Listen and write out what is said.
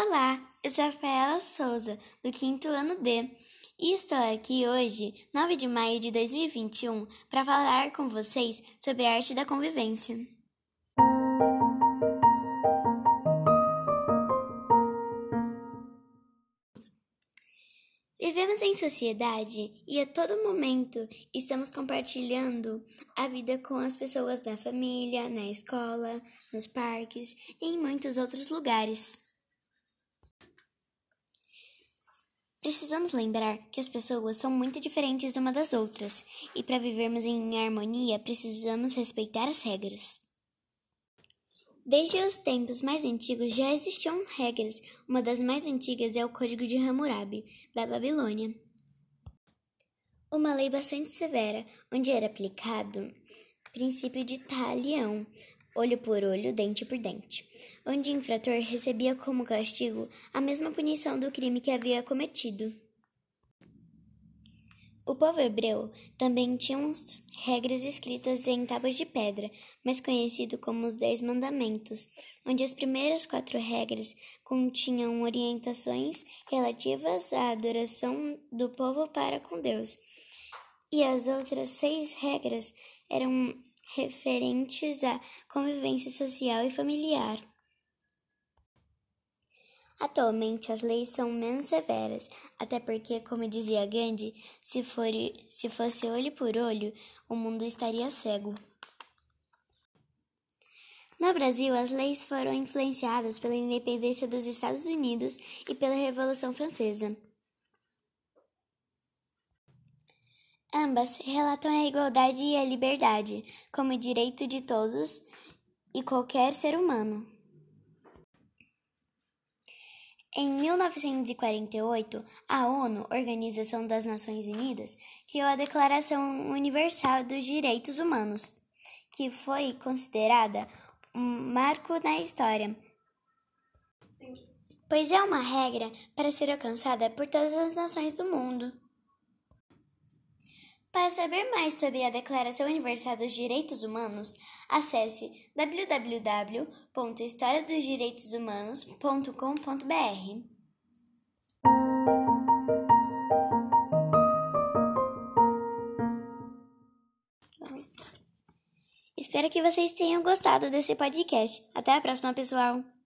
Olá, eu sou a Rafaela Souza, do quinto ano D, e estou aqui hoje, 9 de maio de 2021, para falar com vocês sobre a arte da convivência. Vivemos em sociedade e a todo momento estamos compartilhando a vida com as pessoas da família, na escola, nos parques e em muitos outros lugares. Precisamos lembrar que as pessoas são muito diferentes uma das outras e para vivermos em harmonia precisamos respeitar as regras. Desde os tempos mais antigos já existiam regras. Uma das mais antigas é o Código de Hammurabi, da Babilônia. Uma lei bastante severa, onde era aplicado o princípio de talião, olho por olho, dente por dente, onde o infrator recebia como castigo a mesma punição do crime que havia cometido. O povo hebreu também tinha regras escritas em tábuas de pedra, mais conhecido como os Dez Mandamentos, onde as primeiras quatro regras continham orientações relativas à adoração do povo para com Deus, e as outras seis regras eram referentes à convivência social e familiar. Atualmente as leis são menos severas, até porque, como dizia Gandhi, se, for, se fosse olho por olho, o mundo estaria cego. No Brasil, as leis foram influenciadas pela independência dos Estados Unidos e pela Revolução Francesa. Ambas relatam a igualdade e a liberdade como direito de todos e qualquer ser humano. Em 1948, a ONU, Organização das Nações Unidas, criou a Declaração Universal dos Direitos Humanos, que foi considerada um marco na história, pois é uma regra para ser alcançada por todas as nações do mundo. Para saber mais sobre a Declaração Universal dos Direitos Humanos, acesse www.historiadosdireitoshumanos.com.br. Espero que vocês tenham gostado desse podcast. Até a próxima, pessoal!